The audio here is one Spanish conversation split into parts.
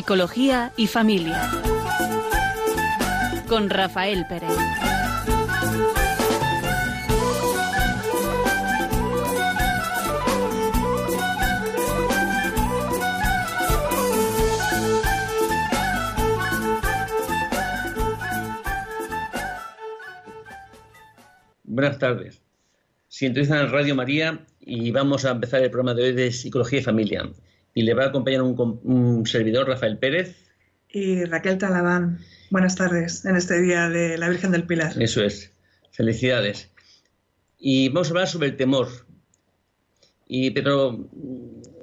Psicología y familia. Con Rafael Pérez. Buenas tardes. Sintonizan Radio María y vamos a empezar el programa de hoy de Psicología y Familia. Y le va a acompañar un, servidor, Rafael Pérez. Y Raquel Talabán. Buenas tardes en este día de la Virgen del Pilar. Eso es. Felicidades. Y vamos a hablar sobre el temor. Y, pero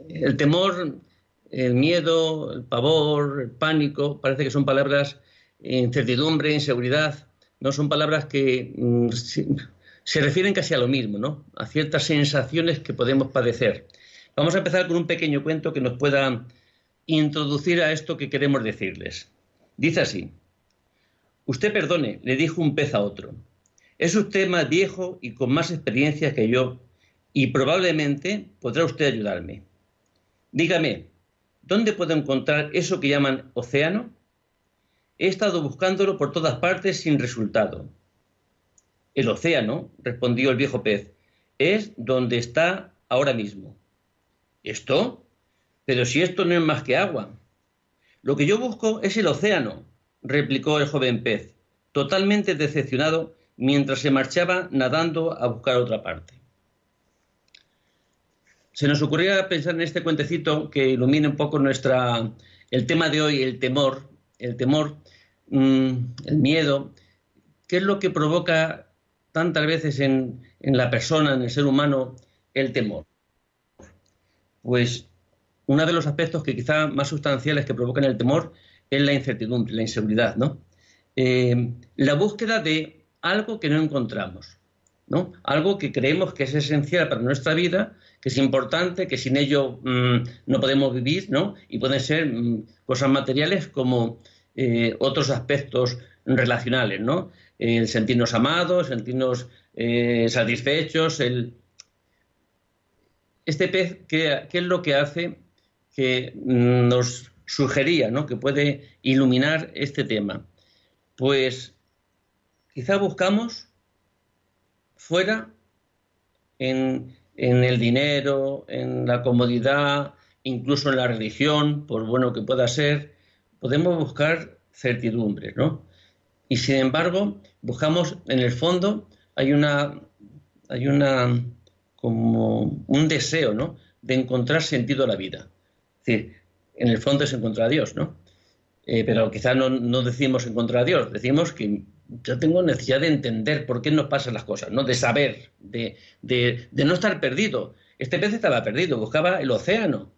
el temor, el miedo, el pavor, el pánico, parece que son palabras incertidumbre, inseguridad, no son palabras que mm, se refieren casi a lo mismo, ¿no? A ciertas sensaciones que podemos padecer. Vamos a empezar con un pequeño cuento que nos pueda introducir a esto que queremos decirles. Dice así, Usted perdone, le dijo un pez a otro. Es usted más viejo y con más experiencia que yo, y probablemente podrá usted ayudarme. Dígame, ¿dónde puedo encontrar eso que llaman océano? He estado buscándolo por todas partes sin resultado. El océano, respondió el viejo pez, es donde está ahora mismo. ¿Esto? Pero si esto no es más que agua. Lo que yo busco es el océano, replicó el joven pez, totalmente decepcionado mientras se marchaba nadando a buscar otra parte. Se nos ocurría pensar en este cuentecito que ilumine un poco nuestra el tema de hoy, el temor, el temor, mm, el miedo, qué es lo que provoca tantas veces en, la persona, en el ser humano, el temor? Pues uno de los aspectos que quizá más sustanciales que provocan el temor es la incertidumbre, la inseguridad, ¿no? Eh, la búsqueda de algo que no encontramos, ¿no? Algo que creemos que es esencial para nuestra vida, que es importante, que sin ello mm, no podemos vivir, ¿no? Y pueden ser mm, cosas materiales como eh, otros aspectos relacionales, ¿no? el sentirnos amados, sentirnos eh, satisfechos. El... Este pez, ¿qué, es lo que hace que nos sugería, ¿no? que puede iluminar este tema? Pues quizá buscamos fuera en, en el dinero, en la comodidad, incluso en la religión, por bueno que pueda ser, podemos buscar certidumbre, ¿no? Y sin embargo, buscamos, en el fondo, hay una, hay una, como un deseo, ¿no? De encontrar sentido a la vida. Es decir, en el fondo es encontrar a Dios, ¿no? Eh, pero quizás no, decimos encontrar a Dios, decimos que yo tengo necesidad de entender por qué nos pasan las cosas, ¿no? De saber, de, de, de no estar perdido. Este pez estaba perdido, buscaba el océano.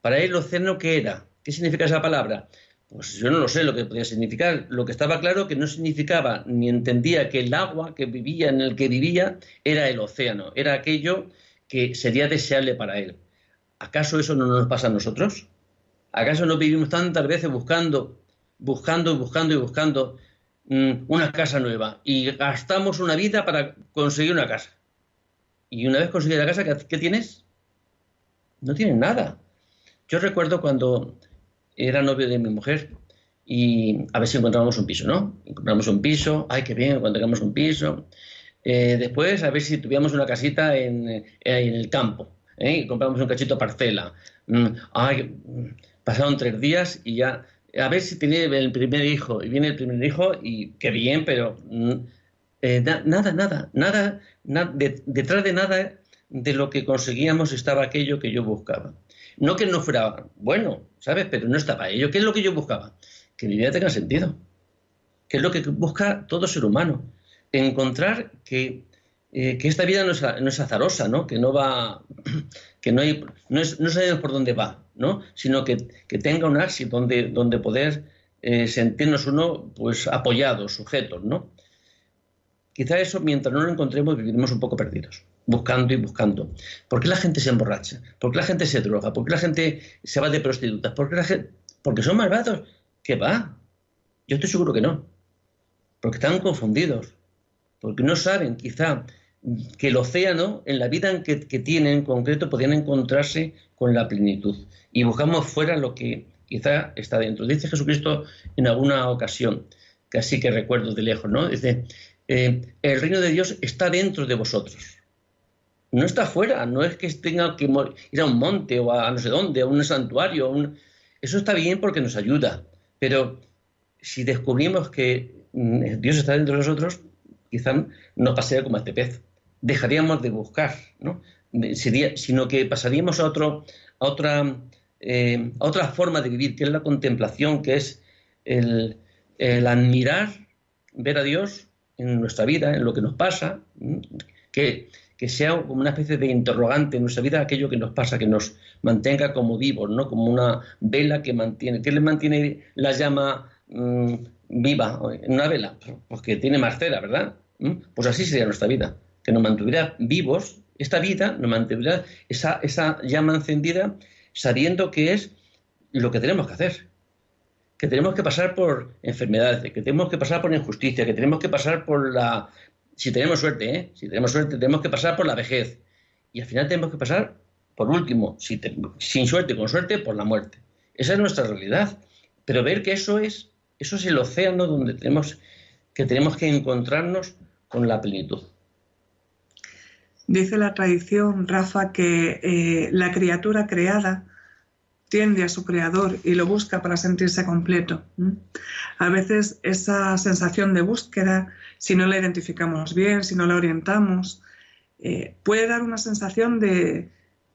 Para él el océano, ¿qué era? ¿Qué significa esa palabra? Pues yo no lo sé lo que podía significar. Lo que estaba claro que no significaba ni entendía que el agua que vivía, en el que vivía, era el océano, era aquello que sería deseable para él. ¿Acaso eso no nos pasa a nosotros? ¿Acaso no vivimos tantas veces buscando, buscando, buscando y buscando mm, una casa nueva y gastamos una vida para conseguir una casa? Y una vez conseguida la casa, ¿qué, tienes? No tienes nada. Yo recuerdo cuando era novio de mi mujer y a ver si encontramos un piso, ¿no? Encontramos un piso, ay, qué bien, encontramos un piso. Eh, después, a ver si tuviéramos una casita en, eh, en el campo, ¿eh? y compramos un cachito parcela. Mm, pasaron tres días y ya, a ver si tenía el primer hijo, y viene el primer hijo y qué bien, pero mm, nada, nada, nada, detrás de nada de lo que conseguíamos estaba aquello que yo buscaba. No que no fuera bueno, ¿sabes? Pero no estaba ello. ¿Qué es lo que yo buscaba? Que mi vida tenga sentido. Que es lo que busca todo ser humano. Encontrar que, eh, esta vida no es, azarosa, ¿no? Que no va, que no hay, no, es, no sabemos por dónde va, ¿no? Sino que, tenga un axis donde, donde poder eh, sentirnos uno, pues, apoyados, sujetos, ¿no? Quizá eso, mientras no lo encontremos, viviremos un poco perdidos buscando y buscando. ¿Por qué la gente se emborracha? ¿Por qué la gente se droga? ¿Por qué la gente se va de prostitutas? ¿Por qué la gente... Porque son malvados. ¿Qué va? Yo estoy seguro que no. Porque están confundidos. Porque no saben, quizá, que el océano, en la vida que, que tienen en concreto, podrían encontrarse con la plenitud. Y buscamos fuera lo que quizá está dentro. Dice Jesucristo en alguna ocasión, casi que recuerdo de lejos, ¿no? Dice, eh, el reino de Dios está dentro de vosotros. No está fuera, no es que tenga que ir a un monte o a no sé dónde, a un santuario. Eso está bien porque nos ayuda, pero si descubrimos que mm, Dios está dentro de nosotros, quizá no pasaría como este pez. Dejaríamos de buscar, ¿no? sino que pasaríamos a, otro, a, otra, eh, a otra forma de vivir, que es la contemplación, que es el, el admirar, ver a Dios en nuestra vida, en lo que nos pasa, que, que, sea como una especie de interrogante en nuestra vida aquello que nos pasa, que nos mantenga como vivos, ¿no? como una vela que mantiene, ¿qué le mantiene la llama mm, viva en una vela? Pues que tiene más ¿verdad? ¿Mm? Pues así sería nuestra vida, que nos mantuviera vivos, esta vida nos mantendrá esa, esa llama encendida sabiendo que es lo que tenemos que hacer, que tenemos que pasar por enfermedades, que tenemos que pasar por injusticia, que tenemos que pasar por la... Si tenemos suerte, ¿eh? Si tenemos suerte, tenemos que pasar por la vejez. Y al final tenemos que pasar, por último, si sin suerte, con suerte, por la muerte. Esa es nuestra realidad. Pero ver que eso es, eso es el océano donde tenemos que, tenemos que encontrarnos con la plenitud. Dice la tradición, Rafa, que eh, la criatura creada tiende a su creador y lo busca para sentirse completo. A veces esa sensación de búsqueda, si no la identificamos bien, si no la orientamos, eh, puede dar una sensación de,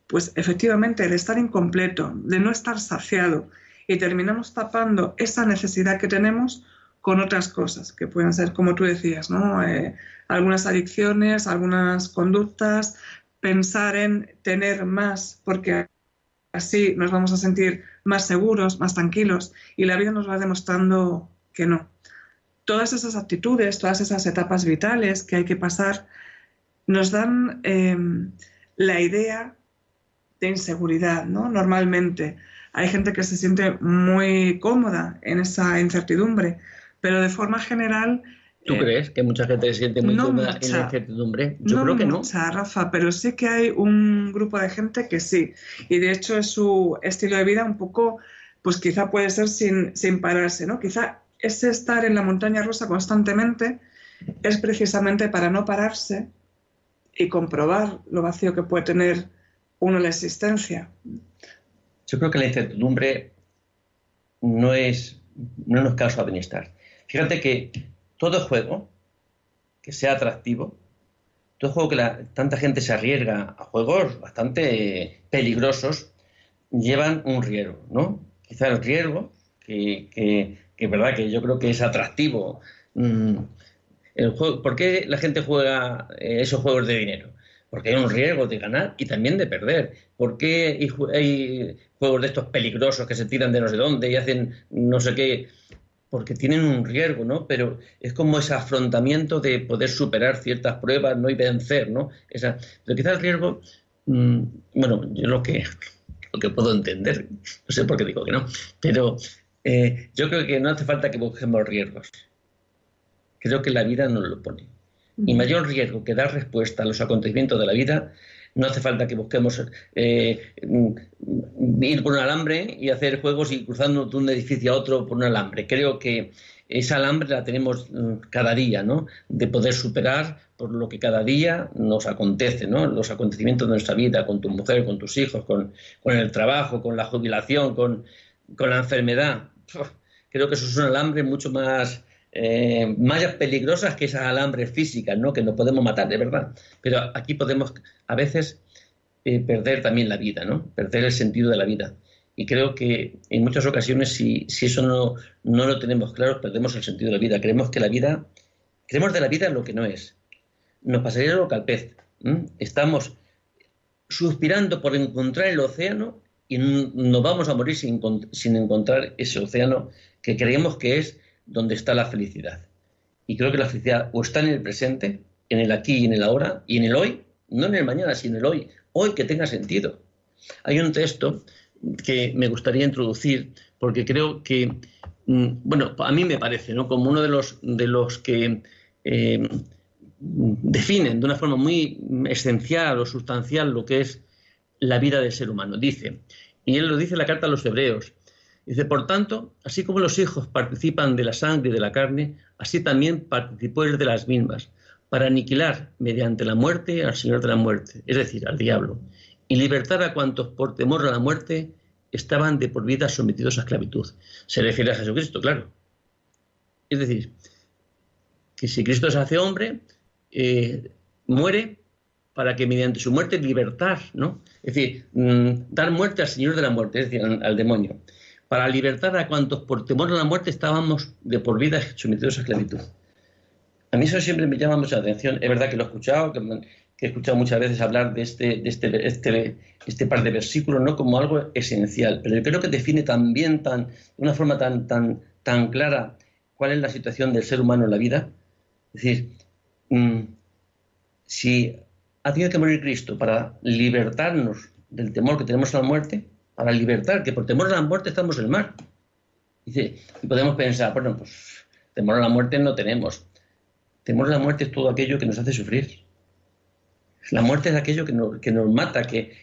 pues efectivamente, de estar incompleto, de no estar saciado y terminamos tapando esa necesidad que tenemos con otras cosas, que pueden ser, como tú decías, ¿no? Eh, algunas adicciones, algunas conductas, pensar en tener más porque Así nos vamos a sentir más seguros, más tranquilos y la vida nos va demostrando que no. Todas esas actitudes, todas esas etapas vitales que hay que pasar nos dan em, la idea de inseguridad, ¿no? Normalmente hay gente que se siente muy cómoda en esa incertidumbre, pero de forma general ¿Tú eh, crees que mucha gente se siente muy cómoda en la incertidumbre? Yo creo que no. Mucha, Rafa, pero sí que hay un grupo de gente que sí. Y de hecho es su estilo de vida un poco, pues quizá puede ser sin, sin pararse, ¿no? Quizá ese estar en la montaña rusa constantemente es precisamente para no pararse y comprobar lo vacío que puede tener uno la existencia. Yo creo que la incertidumbre no es no nos causa bienestar. Fíjate que todo juego que sea atractivo, todo juego que tanta gente se arriesga a juegos bastante peligrosos, llevan un riesgo, ¿no? Quizá el riesgo, que, es verdad que yo creo que es atractivo. Mm, ¿Por qué la gente juega eh, esos juegos de dinero? Porque hay un riesgo de ganar y también de perder. ¿Por qué hay juegos de estos peligrosos que se tiran de no sé dónde y hacen no sé qué? Porque tienen un riesgo, ¿no? Pero es como ese afrontamiento de poder superar ciertas pruebas, ¿no? Y vencer, ¿no? Esa, pero quizás el riesgo, mm, bueno, yo lo que, lo que puedo entender, no sé por qué digo que no, pero eh, yo creo que no hace falta que busquemos riesgos. Creo que la vida nos lo pone. Y mayor riesgo que dar respuesta a los acontecimientos de la vida no hace falta que busquemos eh, ir por un alambre y hacer juegos y cruzando de un edificio a otro por un alambre. Creo que esa alambre la tenemos mm, cada día, ¿no? De poder superar por lo que cada día nos acontece, ¿no? Los acontecimientos de nuestra vida, con tu mujer, con tus hijos, con, el trabajo, con la jubilación, con, con la enfermedad. Creo que eso es un alambre mucho más eh, más peligrosas que esas alambres físicas, ¿no? que no podemos matar, de verdad. Pero aquí podemos a veces eh, perder también la vida, ¿no? perder el sentido de la vida. Y creo que en muchas ocasiones, si, si eso no, no, lo tenemos claro, perdemos el sentido de la vida. Creemos que la vida, creemos de la vida lo que no es. Nos pasaría lo que al pez. Estamos suspirando por encontrar el océano y nos vamos a morir sin, sin encontrar ese océano que creemos que es donde está la felicidad. Y creo que la felicidad o está en el presente, en el aquí y en el ahora, y en el hoy, no en el mañana, sino en el hoy, hoy que tenga sentido. Hay un texto que me gustaría introducir porque creo que, mm, bueno, a mí me parece, ¿no? Como uno de los, de los que eh, definen de una forma muy esencial o sustancial lo que es la vida del ser humano. Dice, y él lo dice en la carta a los hebreos, Dice, por tanto, así como los hijos participan de la sangre y de la carne, así también participó él de las mismas, para aniquilar mediante la muerte al Señor de la muerte, es decir, al diablo, y libertar a cuantos por temor a la muerte estaban de por vida sometidos a esclavitud. Se refiere a Jesucristo, claro. Es decir, que si Cristo se hace hombre, eh, muere para que mediante su muerte libertar, ¿no? Es decir, mm, dar muerte al Señor de la muerte, es decir, al, demonio, para libertar a cuantos por temor a la muerte estábamos de por vida sometidos a esclavitud. A mí eso siempre me llama mucha atención. Es verdad que lo he escuchado, que, he escuchado muchas veces hablar de este, de este, este, este, par de versículos ¿no? como algo esencial, pero yo creo que define también tan, de una forma tan, tan, tan clara cuál es la situación del ser humano en la vida. Es decir, mm, si ha tenido que morir Cristo para libertarnos del temor que tenemos a la muerte, para libertar, que por temor a la muerte estamos en el mar. Y podemos pensar, bueno, pues temor a la muerte no tenemos. Temor a la muerte es todo aquello que nos hace sufrir. La muerte es aquello que nos, que nos mata, que,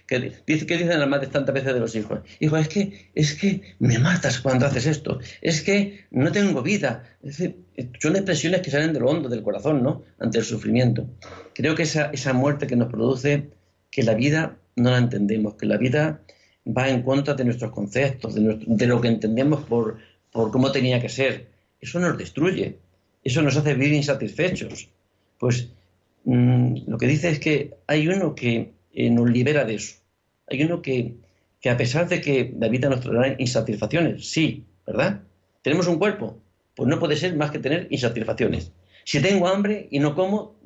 dice, ¿qué dicen las madres tantas veces de los hijos? Hijo, es que, es que me matas cuando haces esto, es que no tengo vida. son expresiones que salen de lo hondo del corazón, ¿no? Ante el sufrimiento. Creo que esa, esa muerte que nos produce que la vida no la entendemos, que la vida va en contra de nuestros conceptos, de, lo que entendemos por, cómo tenía que ser. Eso nos destruye, eso nos hace vivir insatisfechos. Pues Mm, lo que dice es que hay uno que eh, nos libera de eso. Hay uno que, que, a pesar de que nos traerá insatisfacciones, sí, ¿verdad? Tenemos un cuerpo, pues no puede ser más que tener insatisfacciones. Si tengo hambre y no como,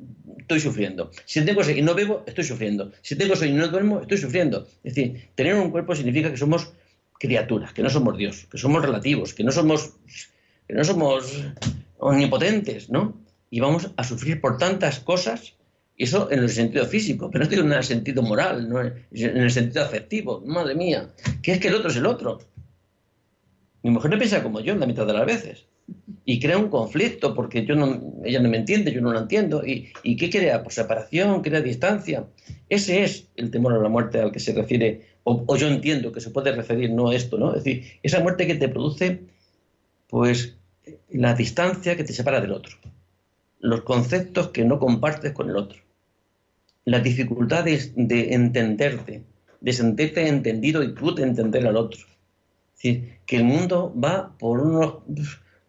estoy sufriendo. Si tengo sed y no bebo, estoy sufriendo. Si tengo sueño y no duermo, estoy sufriendo. Es decir, tener un cuerpo significa que somos criaturas, que no somos Dios, que somos relativos, que no somos, omnipotentes, ¿no? y vamos a sufrir por tantas cosas, eso en el sentido físico, pero no digo en el sentido moral, no en el sentido afectivo, madre mía, que es que el otro es el otro. Mi mujer no piensa como yo en la mitad de las veces y crea un conflicto porque yo no, ella no me entiende, yo no la entiendo. ¿Y, qué crea? Por separación, crea distancia. Ese es el temor a la muerte al que se refiere, o, o, yo entiendo que se puede referir no a esto, ¿no? Es decir, esa muerte que te produce, pues, la distancia que te separa del otro los conceptos que no compartes con el otro, las dificultades de entenderte, de sentirte entendido y tú de entender al otro. Es decir, que el mundo va por unos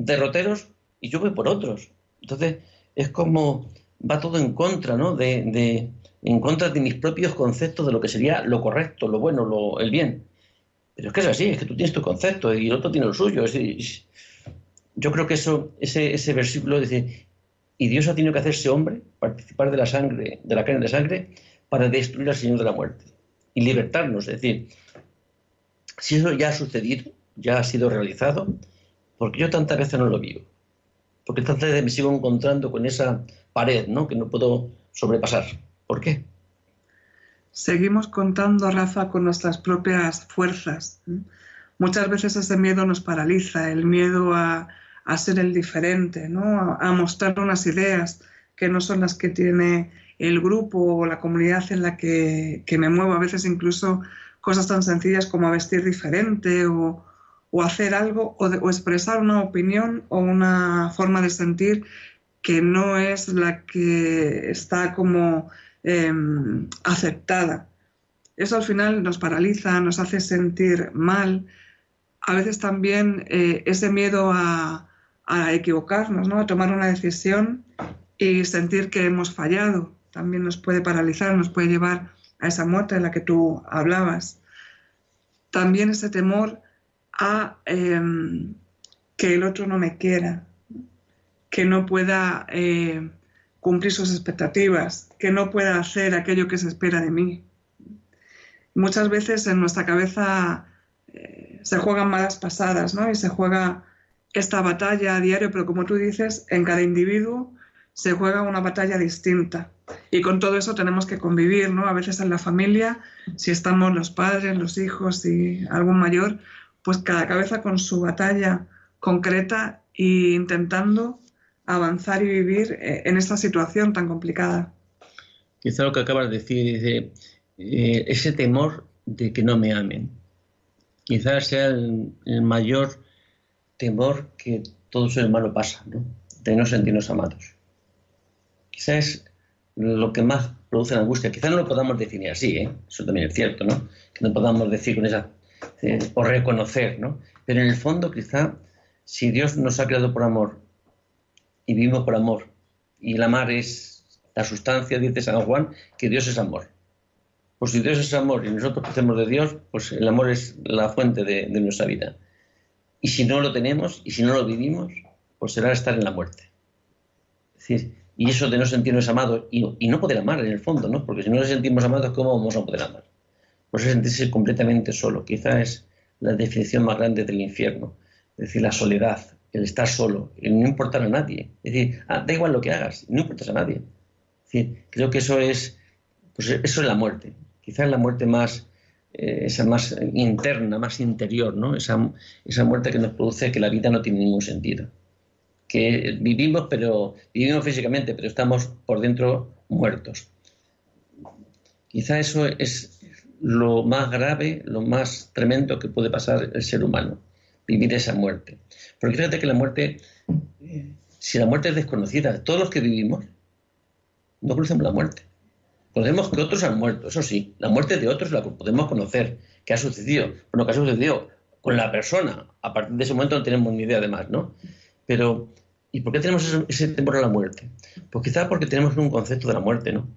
derroteros y yo voy por otros. Entonces, es como va todo en contra, ¿no? De, en contra de mis propios conceptos de lo que sería lo correcto, lo bueno, lo, el bien. Pero es que es así, es que tú tienes tu concepto y el otro tiene lo suyo. yo creo que eso, ese, ese versículo dice, y Dios ha tenido que hacerse hombre, participar de la sangre, de la carne de sangre, para destruir al Señor de la muerte y libertarnos. Es decir, si eso ya ha sucedido, ya ha sido realizado, porque yo tantas veces no lo vivo. Porque tantas veces me sigo encontrando con esa pared, ¿no? Que no puedo sobrepasar. ¿Por qué? Seguimos contando, Rafa, con nuestras propias fuerzas. Muchas veces ese miedo nos paraliza, el miedo a, a ser el diferente, ¿no? a, mostrar unas ideas que no son las que tiene el grupo o la comunidad en la que, me muevo. A veces incluso cosas tan sencillas como vestir diferente o, hacer algo o, expresar una opinión o una forma de sentir que no es la que está como em, aceptada. Eso al final nos paraliza, nos hace sentir mal. A veces también eh, ese miedo a, a equivocarnos, ¿no? a tomar una decisión y sentir que hemos fallado. También nos puede paralizar, nos puede llevar a esa muerte de la que tú hablabas. También ese temor a em, que el otro no me quiera, que no pueda eh, cumplir sus expectativas, que no pueda hacer aquello que se espera de mí. Muchas veces en nuestra cabeza eh, se juegan malas pasadas, ¿no? Y se juega esta batalla a diario, pero como tú dices, en cada individuo se juega una batalla distinta. Y con todo eso tenemos que convivir, ¿no? A veces en la familia, si estamos los padres, los hijos y algún mayor, pues cada cabeza con su batalla concreta e intentando avanzar y vivir eh, en esta situación tan complicada. Quizá lo que acabas de decir, es eh, ese temor de que no me amen. quizás sea el, mayor temor que todo ser humano pasa, ¿no? de no sentirnos amados. Quizás es lo que más produce la angustia. Quizás no lo podamos definir así, ¿eh? eso también es cierto, ¿no? que no podamos decir con esa, eh, o reconocer, ¿no? pero en el fondo quizá si Dios nos ha creado por amor y vivimos por amor, y el amar es la sustancia, dice San Juan, que Dios es amor. Pues si Dios es amor y nosotros hacemos de Dios, pues el amor es la fuente de, nuestra vida. Y si no lo tenemos y si no lo vivimos, pues será estar en la muerte. Y eso de no sentirnos amados y, no poder amar en el fondo, ¿no? Porque si no nos sentimos amados, ¿cómo vamos a poder amar? Pues es sentirse completamente solo. Quizá es la definición más grande del infierno. Es decir, la soledad, el estar solo, el no importar a nadie. Es decir, ah, da igual lo que hagas, no importas a nadie. Es decir, creo que eso es, pues eso es la muerte. Quizás la muerte más, eh, esa más interna, más interior, ¿no? Esa, esa muerte que nos produce que la vida no tiene ningún sentido. Que vivimos, pero vivimos físicamente, pero estamos por dentro muertos. Quizá eso es lo más grave, lo más tremendo que puede pasar el ser humano, vivir esa muerte. Porque fíjate que la muerte, si la muerte es desconocida, todos los que vivimos no conocemos la muerte. Conocemos que otros han muerto, eso sí, la muerte de otros la podemos conocer, qué ha sucedido, bueno, qué ha sucedido con la persona, a partir de ese momento no tenemos ni idea de más, ¿no? Pero, ¿y por qué tenemos ese, temor a la muerte? Pues quizá porque tenemos un concepto de la muerte, ¿no?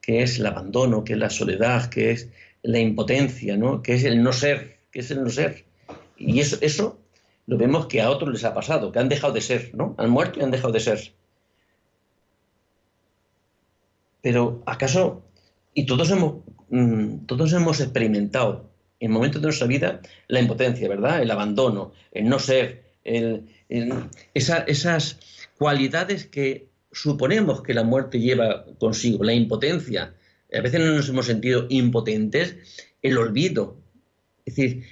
Que es el abandono, que es la soledad, que es la impotencia, ¿no? Que es el no ser, que es el no ser. Y eso, eso lo vemos que a otros les ha pasado, que han dejado de ser, ¿no? Han muerto y han dejado de ser. Pero ¿acaso, y todos hemos, mm, todos hemos experimentado en momentos de nuestra vida la impotencia, ¿verdad? El abandono, el no ser, esas cualidades que suponemos que la muerte lleva consigo, la impotencia. A veces no nos hemos sentido impotentes, el olvido. Es decir,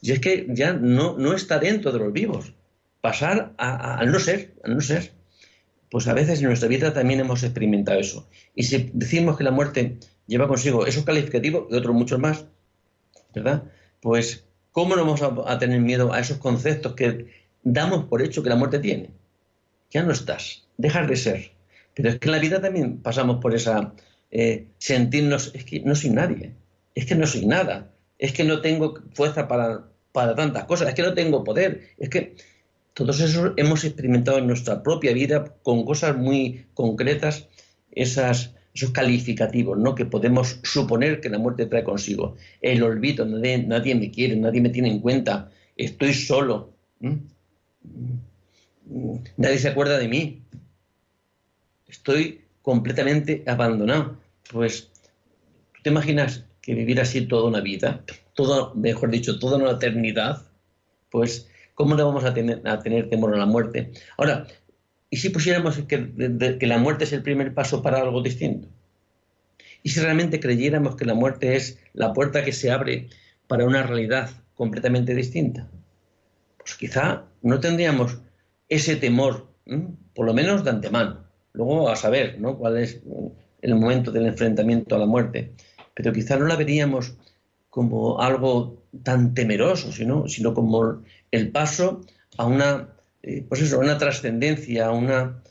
y es que ya no, no está dentro de los vivos. Pasar al no ser, al no ser. Pues a veces en nuestra vida también hemos experimentado eso. Y si decimos que la muerte lleva consigo esos calificativos y otros muchos más, ¿verdad? Pues, ¿cómo no vamos a, tener miedo a esos conceptos que damos por hecho que la muerte tiene? Ya no estás, dejas de ser. Pero es que en la vida también pasamos por esa eh, sentirnos, es que no soy nadie, es que no soy nada, es que no tengo fuerza para, para tantas cosas, es que no tengo poder, es que todos eso hemos experimentado en nuestra propia vida con cosas muy concretas, esas, esos calificativos ¿no? que podemos suponer que la muerte trae consigo. El olvido, nadie, me quiere, nadie me tiene en cuenta, estoy solo, nadie se acuerda de mí, estoy completamente abandonado. Pues, ¿tú te imaginas que vivir así toda una vida, toda, mejor dicho, toda una eternidad, pues ¿cómo no vamos a tener, a tener temor a la muerte? Ahora, ¿y si pusiéramos que la muerte es el primer paso para algo distinto? ¿Y si realmente creyéramos que la muerte es la puerta que se abre para una realidad completamente distinta? Pues quizá no tendríamos ese temor, por lo menos de antemano. Luego a saber ¿no? cuál es el momento del enfrentamiento a la muerte pero quizá no la veríamos como algo tan temeroso, sino, sino como el paso a una, eh, pues eso, una trascendencia, a una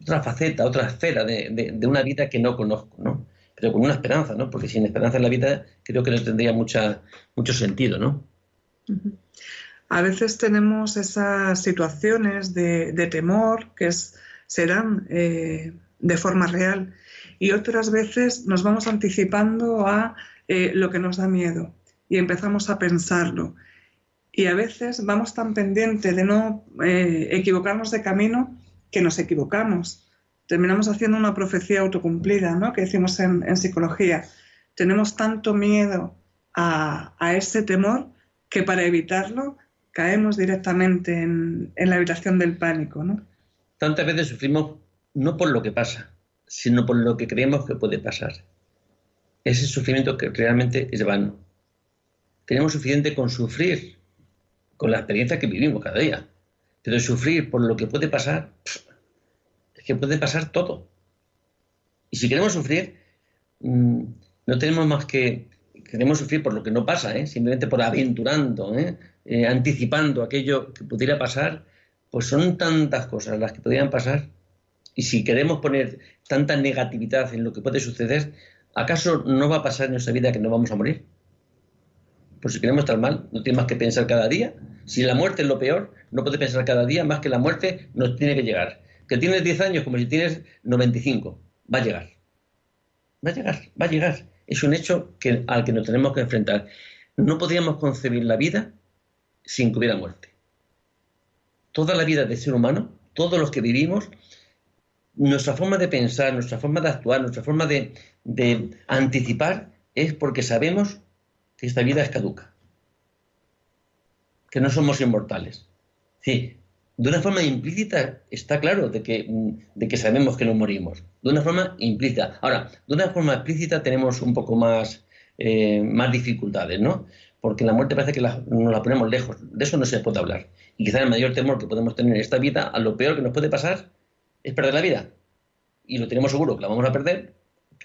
otra faceta, otra esfera de, una vida que no conozco, ¿no? Pero con una esperanza, ¿no? Porque sin esperanza en la vida creo que no tendría mucha, mucho sentido, ¿no? A veces tenemos esas situaciones de, temor que serán eh, de forma real y otras veces nos vamos anticipando a eh, lo que nos da miedo y empezamos a pensarlo. Y a veces vamos tan pendientes de no eh, equivocarnos de camino que nos equivocamos. Terminamos haciendo una profecía autocumplida, ¿no? que decimos en, psicología. Tenemos tanto miedo a, ese temor que para evitarlo caemos directamente en, en la habitación del pánico. ¿no? Tantas veces sufrimos no por lo que pasa, sino por lo que creemos que puede pasar. Ese sufrimiento que realmente es vano. Tenemos suficiente con sufrir, con la experiencia que vivimos cada día. Pero sufrir por lo que puede pasar, es que puede pasar todo. Y si queremos sufrir, mm, no tenemos más que, queremos sufrir por lo que no pasa, ¿eh? simplemente por aventurando, ¿eh? Eh, anticipando aquello que pudiera pasar, pues son tantas cosas las que podrían pasar. Y si queremos poner tanta negatividad en lo que puede suceder, ¿acaso no va a pasar en nuestra vida que no vamos a morir? Pues si queremos estar mal, no tiene más que pensar cada día. Si la muerte es lo peor, no puede pensar cada día más que la muerte nos tiene que llegar. Que tienes 10 años como si tienes 95, va a llegar. Va a llegar, va a llegar. Es un hecho al que nos tenemos que enfrentar. No podríamos concebir la vida sin que hubiera muerte. Toda la vida del ser humano, todos los que vivimos, nuestra forma de pensar, nuestra forma de actuar, nuestra forma de, de anticipar es porque sabemos que esta vida es caduca, que no somos inmortales. Sí, de una forma implícita está claro de que, de que sabemos que no morimos. De una forma implícita. Ahora, de una forma explícita tenemos un poco más, eh, más dificultades, ¿no? Porque la muerte parece que nos la ponemos lejos. De eso no se puede hablar. Y quizás el mayor temor que podemos tener en esta vida, a lo peor que nos puede pasar, es perder la vida. Y lo tenemos seguro que la vamos a perder,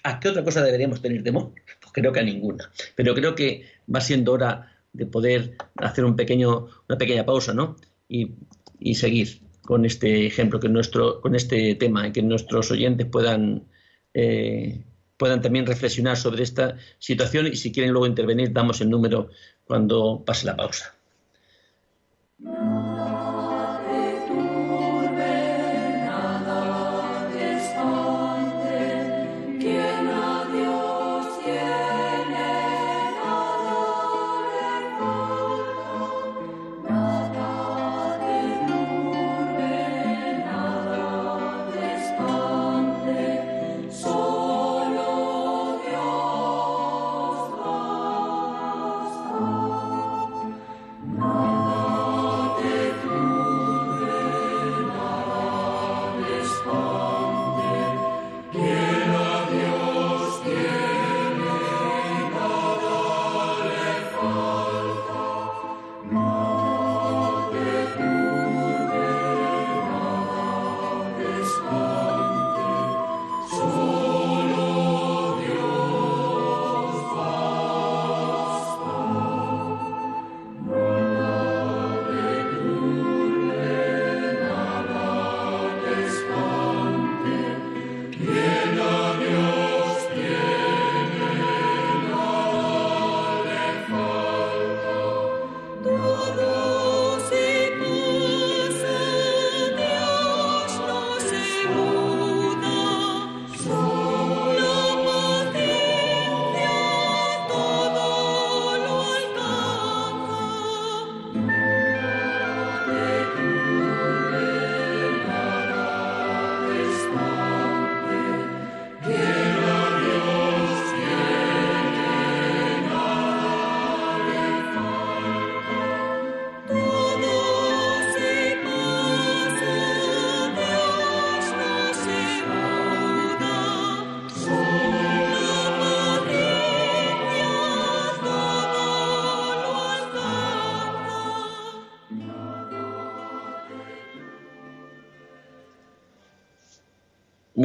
¿A qué otra cosa deberíamos tener temor? Pues creo que a ninguna. Pero creo que va siendo hora de poder hacer un pequeño, una pequeña pausa, ¿no? Y, seguir con este ejemplo, que nuestro, con este tema, que nuestros oyentes puedan, eh, puedan también reflexionar sobre esta situación y si quieren luego intervenir, damos el número cuando pase la pausa.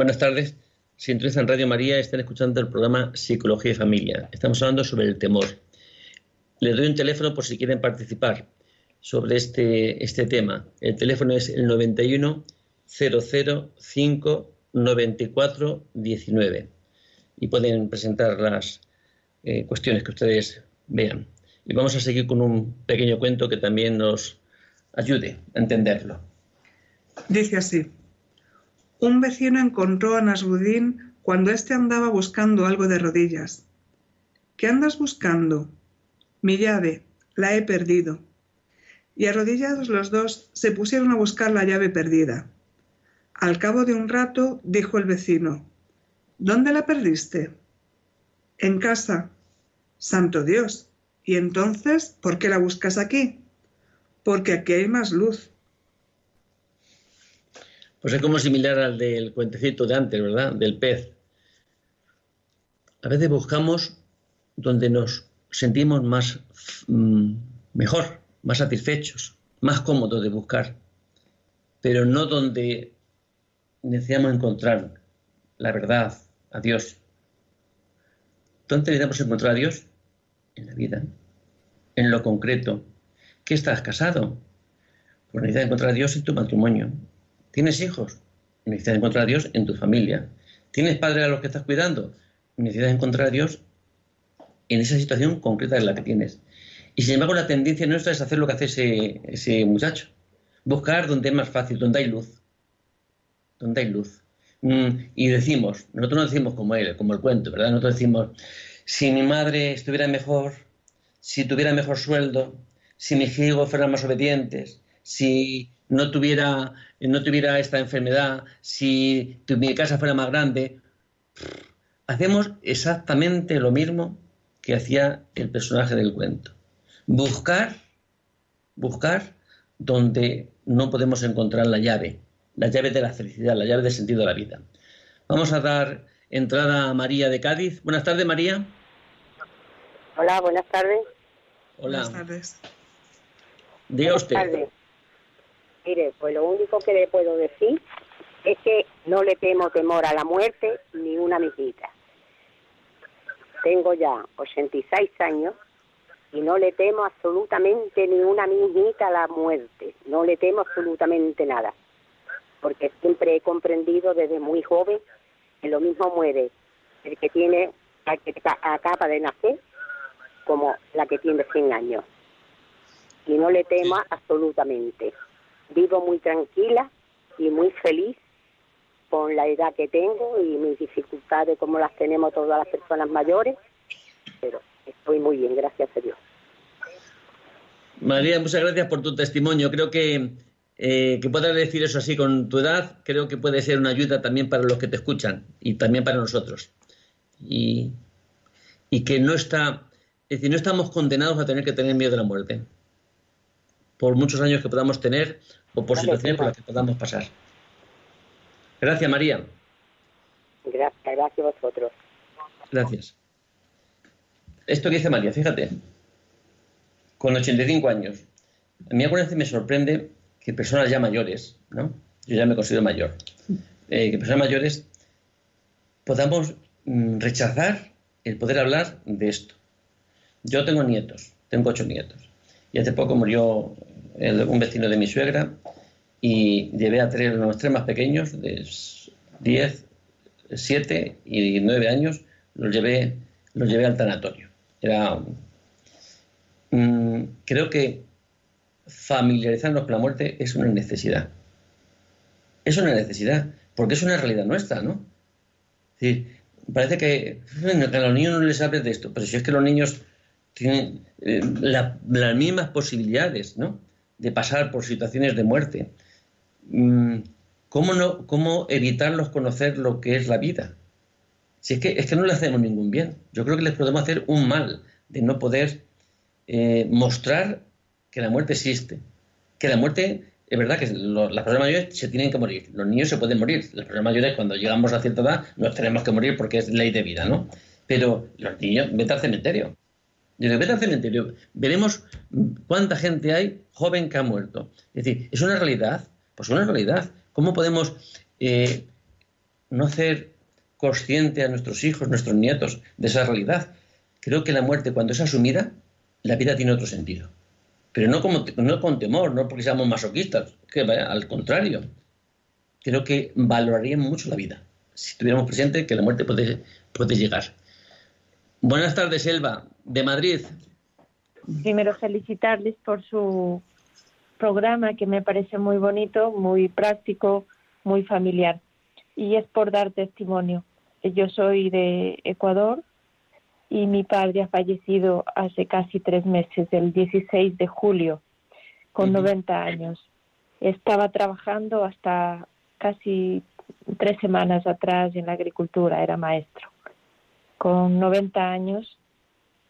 Buenas tardes. Si entran en Radio María, están escuchando el programa Psicología y Familia. Estamos hablando sobre el temor. Les doy un teléfono por si quieren participar sobre este, este tema. El teléfono es el 91 005 94 19 y pueden presentar las eh, cuestiones que ustedes vean. Y vamos a seguir con un pequeño cuento que también nos ayude a entenderlo. Dice así. Un vecino encontró a Nasrudín cuando éste andaba buscando algo de rodillas. ¿Qué andas buscando? Mi llave, la he perdido. Y arrodillados los dos se pusieron a buscar la llave perdida. Al cabo de un rato dijo el vecino, ¿Dónde la perdiste? En casa. Santo Dios. ¿Y entonces por qué la buscas aquí? Porque aquí hay más luz. Pues es como similar al del cuentecito de antes, ¿verdad? Del pez. A veces buscamos donde nos sentimos más mm, mejor, más satisfechos, más cómodos de buscar, pero no donde necesitamos encontrar la verdad, a Dios. ¿Dónde necesitamos encontrar a Dios? en la vida, en lo concreto. ¿Qué estás casado? Pues necesitas encontrar a Dios en tu matrimonio. ¿Tienes hijos? Necesitas encontrar a Dios en tu familia. ¿Tienes padres a los que estás cuidando? Necesitas encontrar a Dios en esa situación concreta en la que tienes. Y sin embargo, la tendencia nuestra es hacer lo que hace ese, ese muchacho. Buscar donde es más fácil, donde hay luz. Donde hay luz. Mm, y decimos, nosotros no decimos como él, como el cuento, ¿verdad? Nosotros decimos, si mi madre estuviera mejor, si tuviera mejor sueldo, si mis hijos fueran más obedientes, si no tuviera, no tuviera esta enfermedad, si mi casa fuera más grande, hacemos exactamente lo mismo que hacía el personaje del cuento. Buscar, buscar donde no podemos encontrar la llave, la llave de la felicidad, la llave del sentido de la vida. Vamos a dar entrada a María de Cádiz. Buenas tardes, María. Hola, buenas tardes. Hola. Buenas tardes. Diga usted. Buenas tardes. Mire, pues lo único que le puedo decir es que no le temo temor a la muerte ni una mijita. Tengo ya 86 años y no le temo absolutamente ni una mijita a la muerte. No le temo absolutamente nada porque siempre he comprendido desde muy joven que lo mismo muere el que tiene, el que acaba de nacer, como la que tiene 100 años. Y no le tema absolutamente. Vivo muy tranquila y muy feliz con la edad que tengo y mis dificultades como las tenemos todas las personas mayores, pero estoy muy bien, gracias a Dios. María, muchas gracias por tu testimonio. Creo que eh, que puedas decir eso así con tu edad, creo que puede ser una ayuda también para los que te escuchan y también para nosotros. Y, que no está, es decir, no estamos condenados a tener que tener miedo de la muerte, por muchos años que podamos tener o por situaciones por las que podamos pasar. Gracias, María. Gracias, gracias a vosotros. Gracias. Esto que dice María, fíjate, con 85 años. A mí algunas veces me sorprende que personas ya mayores, ¿no? Yo ya me considero mayor, eh, que personas mayores podamos mm, rechazar el poder hablar de esto. Yo tengo nietos, tengo ocho nietos, y hace poco murió un vecino de mi suegra y llevé a tres, los tres más pequeños, de 10, 7 y 9 años, los llevé, los llevé al tanatorio. Era, mm, creo que familiarizarnos con la muerte es una necesidad. Es una necesidad, porque es una realidad nuestra, ¿no? Es decir, parece que, a los niños no les hables de esto, pero si es que los niños tienen eh, las mismas posibilidades, ¿no? De pasar por situaciones de muerte. Mm, ¿Cómo, no, ¿Cómo evitarlos conocer lo que es la vida? Si es que, es que no le hacemos ningún bien. Yo creo que les podemos hacer un mal de no poder eh, mostrar que la muerte existe, que la muerte es verdad que las personas mayores se tienen que morir, los niños se pueden morir, las personas mayores cuando llegamos a cierta edad nos tenemos que morir porque es ley de vida, ¿no? Pero los niños, vete al cementerio. Yo vete al cementerio, veremos cuánta gente hay joven que ha muerto. Es decir, ¿es una realidad? Pues una realidad. ¿Cómo podemos eh, no hacer consciente a nuestros hijos, nuestros nietos, de esa realidad? Creo que la muerte, cuando es asumida, la vida tiene otro sentido pero no, como, no con temor, no porque seamos masoquistas, que al contrario, creo que valoraríamos mucho la vida si tuviéramos presente que la muerte puede llegar. Buenas tardes, Elba, de Madrid. Primero felicitarles por su programa que me parece muy bonito, muy práctico, muy familiar. Y es por dar testimonio. Yo soy de Ecuador, y mi padre ha fallecido hace casi tres meses, el 16 de julio, con 90 años. Estaba trabajando hasta casi tres semanas atrás en la agricultura, era maestro. Con 90 años,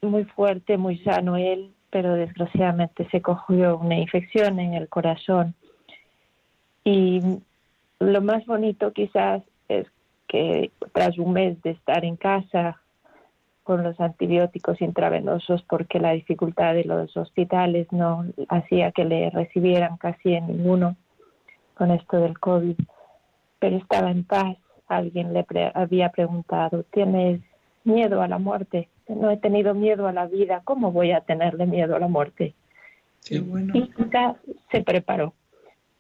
muy fuerte, muy sano él, pero desgraciadamente se cogió una infección en el corazón. Y lo más bonito quizás es que tras un mes de estar en casa, con los antibióticos intravenosos porque la dificultad de los hospitales no hacía que le recibieran casi en ninguno con esto del COVID. Pero estaba en paz. Alguien le había preguntado, ¿tienes miedo a la muerte? no he tenido miedo a la vida, ¿cómo voy a tenerle miedo a la muerte? Qué bueno. Y ya se preparó.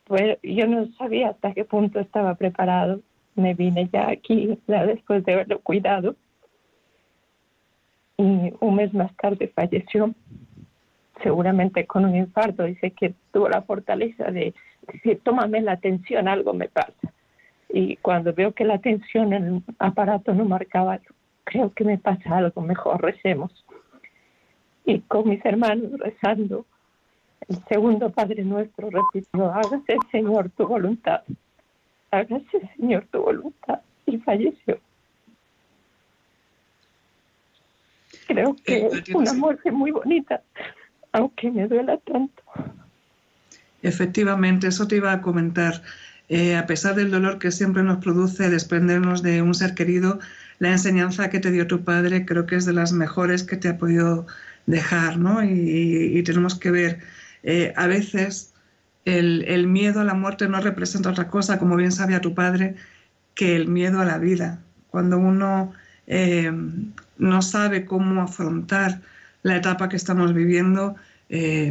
Pues yo no sabía hasta qué punto estaba preparado. Me vine ya aquí, ya después de haberlo cuidado. Y un mes más tarde falleció, seguramente con un infarto. Dice que tuvo la fortaleza de decir, tómame la atención, algo me pasa. Y cuando veo que la atención en el aparato no marcaba, creo que me pasa algo, mejor recemos. Y con mis hermanos rezando, el segundo Padre Nuestro repitió, hágase Señor tu voluntad, hágase Señor tu voluntad, y falleció. Creo que es una muerte muy bonita, aunque me duela tanto. Efectivamente, eso te iba a comentar. Eh, a pesar del dolor que siempre nos produce desprendernos de un ser querido, la enseñanza que te dio tu padre creo que es de las mejores que te ha podido dejar, ¿no? Y, tenemos que ver, eh, a veces el, miedo a la muerte no representa otra cosa, como bien sabía tu padre, que el miedo a la vida. Cuando uno eh, no sabe cómo afrontar la etapa que estamos viviendo,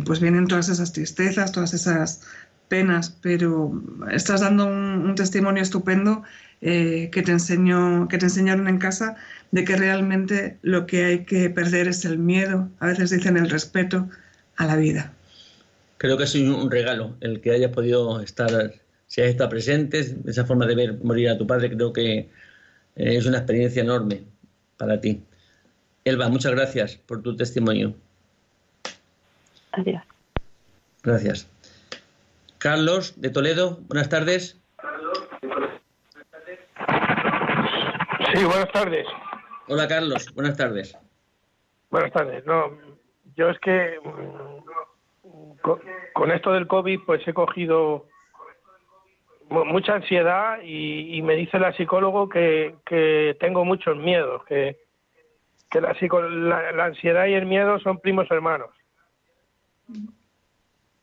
pues vienen todas esas tristezas, todas esas penas, pero estás dando un, testimonio estupendo eh, que, te enseñó, que te enseñaron en casa de que realmente lo que hay que perder es el miedo, a veces dicen el respeto a la vida. Creo que es un regalo el que hayas podido estar, si hayas estado presente, esa forma de ver morir a tu padre, creo que eh, es una experiencia enorme para ti. Elba, muchas gracias por tu testimonio. Adiós. Gracias. Carlos de Toledo, buenas tardes. Sí, buenas tardes. Hola Carlos, buenas tardes. Buenas tardes. No, yo es que mm, con, esto del COVID pues he cogido mucha ansiedad y, me dice la psicólogo que, que tengo muchos miedos, que, que la, la ansiedad y el miedo son primos hermanos.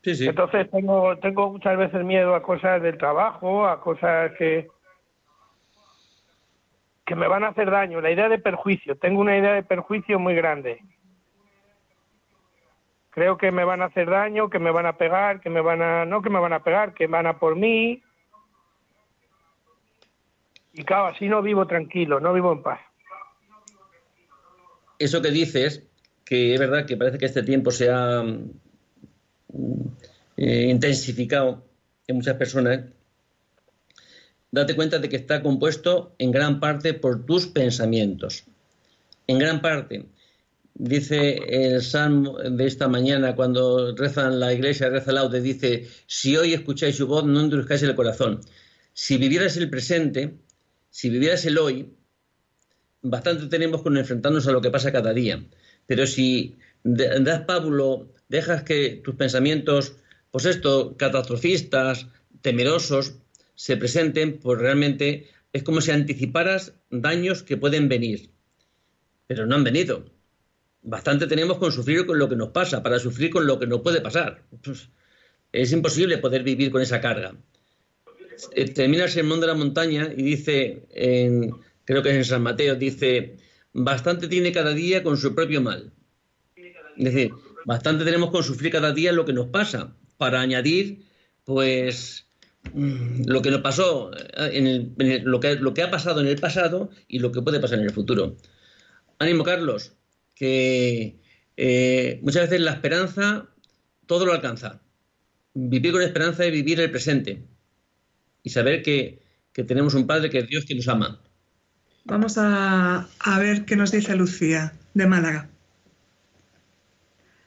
Entonces tengo, tengo muchas veces miedo a cosas del trabajo, a cosas que, que me van a hacer daño. La idea de perjuicio, tengo una idea de perjuicio muy grande. Creo que me van a hacer daño, que me van a pegar, que me van a, no que me van a pegar, que van a por mí. Y claro, así no vivo tranquilo, no vivo en paz. Eso que dices, que es verdad que parece que este tiempo se ha eh, intensificado en muchas personas, date cuenta de que está compuesto en gran parte por tus pensamientos. En gran parte. Dice el salmo de esta mañana, cuando rezan la iglesia, reza laude, dice, si hoy escucháis su voz, no endurezcáis el corazón. Si vivieras el presente, si vivieras el hoy, bastante tenemos con enfrentarnos a lo que pasa cada día. Pero si das Pablo, dejas que tus pensamientos pues esto, catastrofistas, temerosos, se presenten, pues realmente es como si anticiparas daños que pueden venir. Pero no han venido. Bastante tenemos con sufrir con lo que nos pasa, para sufrir con lo que nos puede pasar. Pues, es imposible poder vivir con esa carga. Eh, termina el sermón de la montaña y dice, en, creo que es en San Mateo, dice, bastante tiene cada día con su propio mal. Es decir, bastante tenemos con sufrir cada día lo que nos pasa, para añadir, pues, mm, lo que nos pasó, eh, en, lo, que, lo que ha pasado en el pasado y lo que puede pasar en el futuro. Ánimo, Carlos, que eh, muchas veces la esperanza todo lo alcanza. Vivir con esperanza es vivir el presente y saber que, tenemos un Padre que es Dios que nos ama. Vamos a, ver qué nos dice Lucía de Málaga.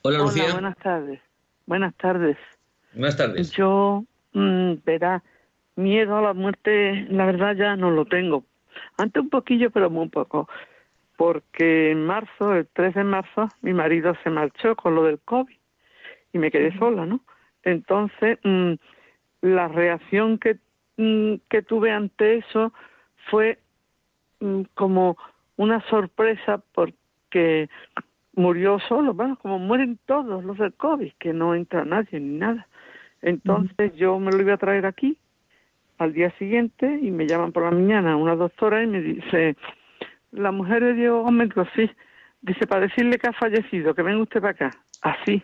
Hola, Lucía. buenas tardes. Buenas tardes. Buenas tardes. Yo, mm, verá, miedo a la muerte, la verdad ya no lo tengo. Antes un poquillo, pero muy poco. Porque en marzo, el 3 de marzo, mi marido se marchó con lo del COVID y me quedé sola, ¿no? Entonces, mm, la reacción que, mm, que tuve ante eso fue como una sorpresa porque murió solo, bueno, como mueren todos los del COVID, que no entra nadie ni nada. Entonces yo me lo iba a traer aquí al día siguiente y me llaman por la mañana una doctora y me dice, la mujer de Diego Gómez, sí, dice, para decirle que ha fallecido, que venga usted para acá. Así.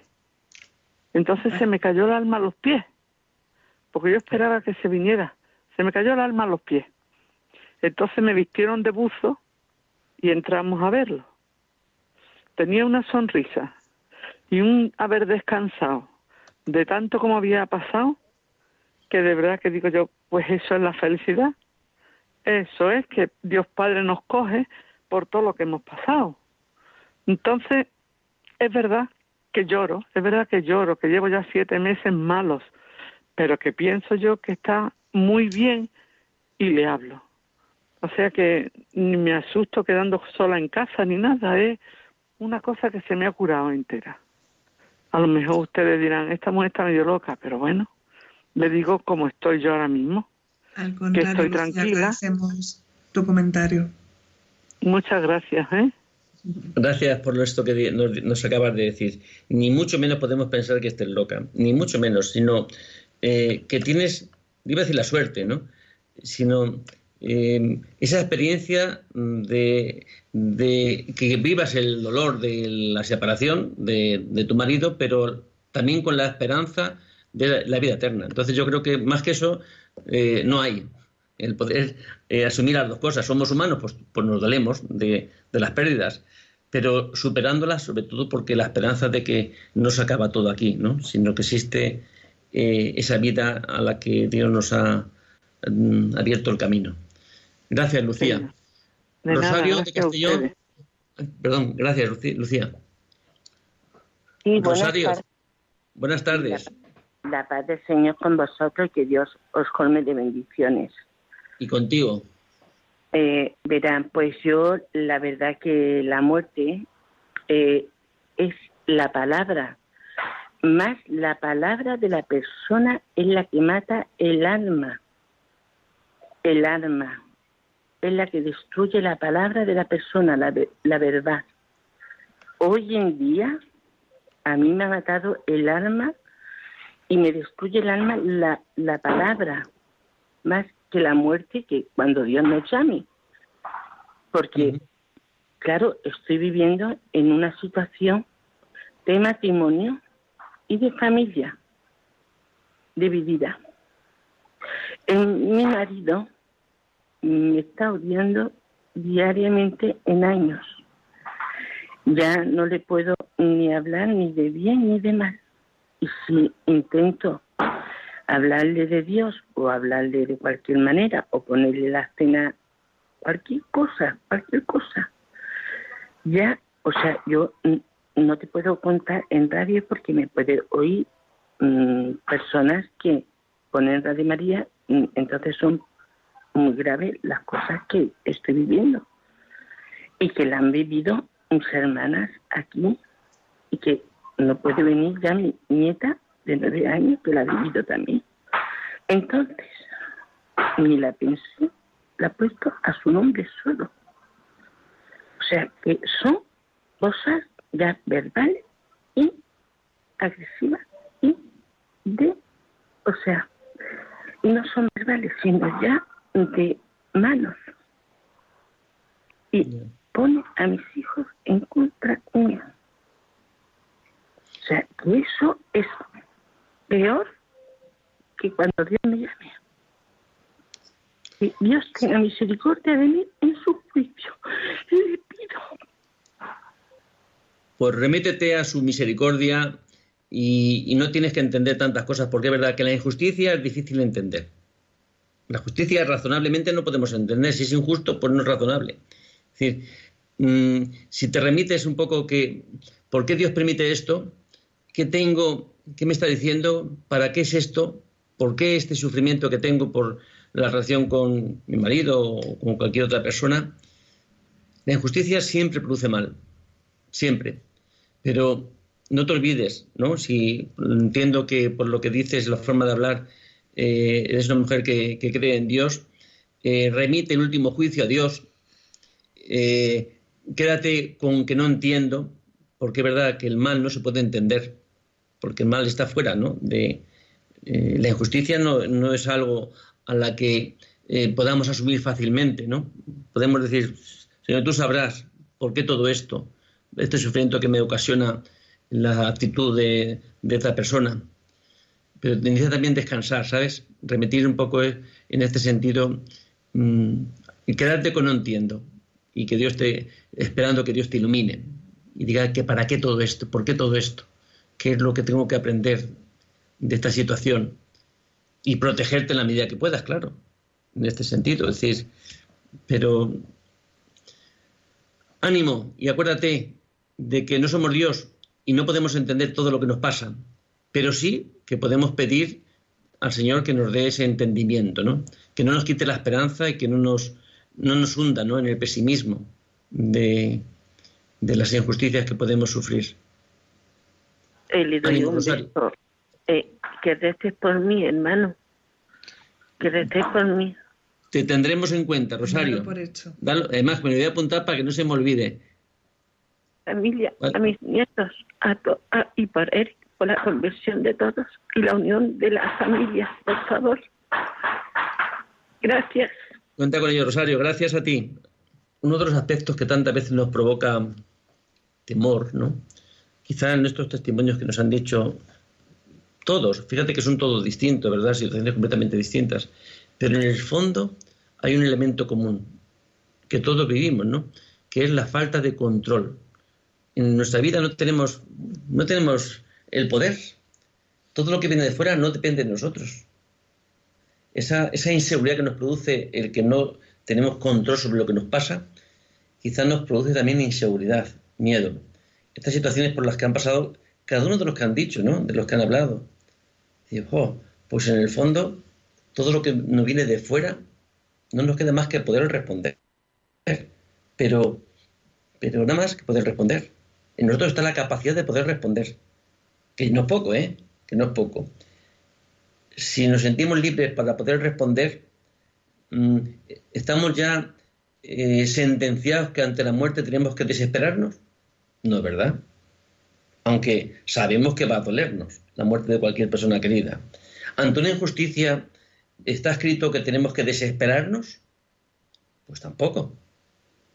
Entonces se me cayó el alma a los pies, porque yo esperaba que se viniera. Se me cayó el alma a los pies. Entonces me vistieron de buzo y entramos a verlo. Tenía una sonrisa y un haber descansado de tanto como había pasado, que de verdad que digo yo, pues eso es la felicidad. Eso es que Dios Padre nos coge por todo lo que hemos pasado. Entonces, es verdad que lloro, es verdad que lloro, que llevo ya siete meses malos, pero que pienso yo que está muy bien y le hablo. O sea que ni me asusto quedando sola en casa ni nada, es una cosa que se me ha curado entera. A lo mejor ustedes dirán, esta mujer está medio loca, pero bueno, le digo como estoy yo ahora mismo. que estoy tranquila. tu comentario. Muchas gracias, ¿eh? Gracias por esto que nos, acabas de decir. Ni mucho menos podemos pensar que estés loca, ni mucho menos, sino eh, que tienes, iba a decir la suerte, ¿no? Sino eh, esa experiencia de, que vivas el dolor de la separación de, tu marido, pero también con la esperanza de la, vida eterna. Entonces yo creo que más que eso eh, no hay. El poder asumir las dos cosas. Somos humanos, pues, pues nos dolemos de, de las pérdidas, pero superándolas sobre todo porque la esperanza de que no se acaba todo aquí, ¿no? sino que existe eh, esa vida a la que Dios nos ha mm, abierto el camino. Gracias, Lucía. Rosario de Castellón. Perdón, gracias, Lucía. Rosario, buenas tardes. La paz del Señor con vosotros y que Dios os colme de bendiciones. Y contigo. Eh, verán, pues yo la verdad que la muerte eh, es la palabra, más la palabra de la persona es la que mata el alma, el alma, es la que destruye la palabra de la persona, la, la verdad. Hoy en día a mí me ha matado el alma y me destruye el alma la, la palabra, más que la muerte que cuando Dios nos llame. Porque, claro, estoy viviendo en una situación de matrimonio y de familia dividida. mi marido me está odiando diariamente en años. Ya no le puedo ni hablar ni de bien ni de mal. Y si intento hablarle de Dios o hablarle de cualquier manera o ponerle la cena, cualquier cosa, cualquier cosa, ya, o sea, yo no te puedo contar en radio porque me puede oír mm, personas que ponen Radio María, mm, entonces son muy graves las cosas que estoy viviendo y que la han vivido mis hermanas aquí y que no puede venir ya mi nieta de nueve años que la ha vivido también. Entonces, ni la pensé, la he puesto a su nombre solo. O sea, que son cosas ya verbales y agresivas y de, o sea, no son verbales, sino ya de manos. Y pone a mis hijos en contra mía. O sea, que eso es peor que cuando Dios me llame. Que Dios tenga misericordia de mí en su juicio. Le pido. Pues remétete a su misericordia y, y, no tienes que entender tantas cosas, porque es verdad que la injusticia es difícil de entender. La justicia razonablemente no podemos entender. Si es injusto, pues no es razonable. Es decir, mm, si te remites un poco que, ¿por qué Dios permite esto? ¿Qué tengo? ¿Qué me está diciendo? ¿Para qué es esto? ¿Por qué este sufrimiento que tengo por la relación con mi marido o con cualquier otra persona? La injusticia siempre produce mal, siempre. Pero no te olvides, ¿no? Si entiendo que por lo que dices, la forma de hablar, eh, eres una mujer que, cree en Dios, eh, remite el último juicio a Dios, eh, quédate con que no entiendo, porque es verdad que el mal no se puede entender porque el mal está fuera, ¿no? De, la injusticia no, es algo a la que podamos asumir fácilmente, ¿no? Podemos decir, Señor, tú sabrás por qué todo esto. este sufrimiento que me ocasiona la actitud de, de esta persona. Pero necesita también descansar, ¿sabes? Remitir un poco en este sentido mm, y quedarte con no entiendo y que Dios te, esperando que Dios te ilumine y diga que para qué todo esto, por qué todo esto, qué es lo que tengo que aprender de esta situación y protegerte en la medida que puedas, claro, en este sentido. Es decir, pero ánimo y acuérdate de que no somos Dios y no podemos entender todo lo que nos pasa, pero sí que podemos pedir al Señor que nos dé ese entendimiento, ¿no? Que no nos quite la esperanza y que no nos, no nos hunda ¿no? en el pesimismo de, de las injusticias que podemos sufrir. Eli, doy un eh, que reces por mí, hermano. Que reces por mí. Te tendremos en cuenta, Rosario. Por hecho. además, me lo voy a apuntar para que no se me olvide. Familia, a mis nietos, a, y por Eric, por la conversión de todos y la unión de las familias, por favor. Gracias. Cuenta con ello, Rosario. Gracias a ti. Uno de los aspectos que tantas veces nos provoca temor, ¿no? Quizá en estos testimonios que nos han dicho todos, fíjate que son todos distintos, ¿verdad? Situaciones completamente distintas, pero en el fondo hay un elemento común que todos vivimos, ¿no? Que es la falta de control. En nuestra vida no tenemos, no tenemos el poder. Todo lo que viene de fuera no depende de nosotros. Esa, inseguridad que nos produce el que no tenemos control sobre lo que nos pasa, quizás nos produce también inseguridad, miedo. Estas situaciones por las que han pasado cada uno de los que han dicho, ¿no? De los que han hablado. Y, pues en el fondo, todo lo que nos viene de fuera, no nos queda más que poder responder. Pero, pero nada más que poder responder. En nosotros está la capacidad de poder responder. Que no es poco, ¿eh? Que no es poco. Si nos sentimos libres para poder responder, mm, estamos ya eh, sentenciados que ante la muerte tenemos que desesperarnos. No es verdad. Aunque sabemos que va a dolernos la muerte de cualquier persona querida. Ante una injusticia, ¿está escrito que tenemos que desesperarnos? Pues tampoco.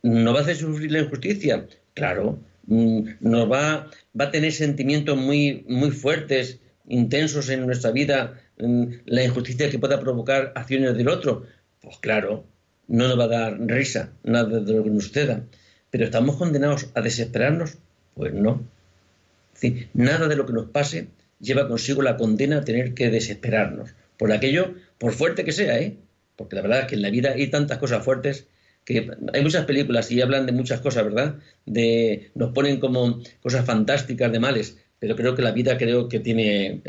¿No va a hacer sufrir la injusticia? Claro. Mm, ¿Nos va, a tener sentimientos muy, muy fuertes, intensos en nuestra vida, mm, la injusticia que pueda provocar acciones del otro? Pues claro, no nos va a dar risa nada de lo que nos suceda. Pero ¿estamos condenados a desesperarnos? Pues no. nada de lo que nos pase lleva consigo la condena a tener que desesperarnos. Por aquello, por fuerte que sea, ¿eh? Porque la verdad es que en la vida hay tantas cosas fuertes que hay muchas películas y hablan de muchas cosas, ¿verdad? De nos ponen como cosas fantásticas de males, pero creo que la vida creo que tiene,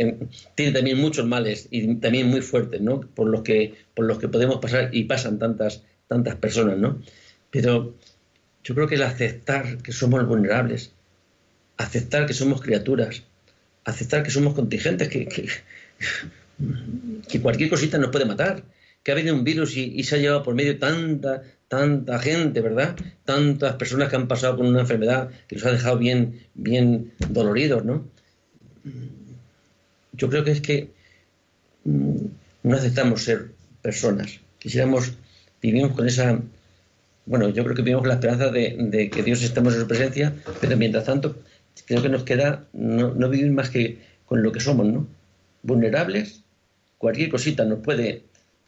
tiene también muchos males y también muy fuertes, ¿no? Por los que por los que podemos pasar y pasan tantas tantas personas, ¿no? Pero yo creo que el aceptar que somos vulnerables, aceptar que somos criaturas, aceptar que somos contingentes, que, que, cualquier cosita nos puede matar, que ha venido un virus y, se ha llevado por medio tanta, tanta gente, ¿verdad? Tantas personas que han pasado con una enfermedad que nos ha dejado bien, bien doloridos, ¿no? Yo creo que es que mm, no aceptamos ser personas. Quisiéramos, vivimos con esa bueno, yo creo que vivimos la esperanza de, que Dios estemos en su presencia, pero mientras tanto, creo que nos queda no, vivir más que con lo que somos, ¿no? Vulnerables, cualquier cosita nos puede,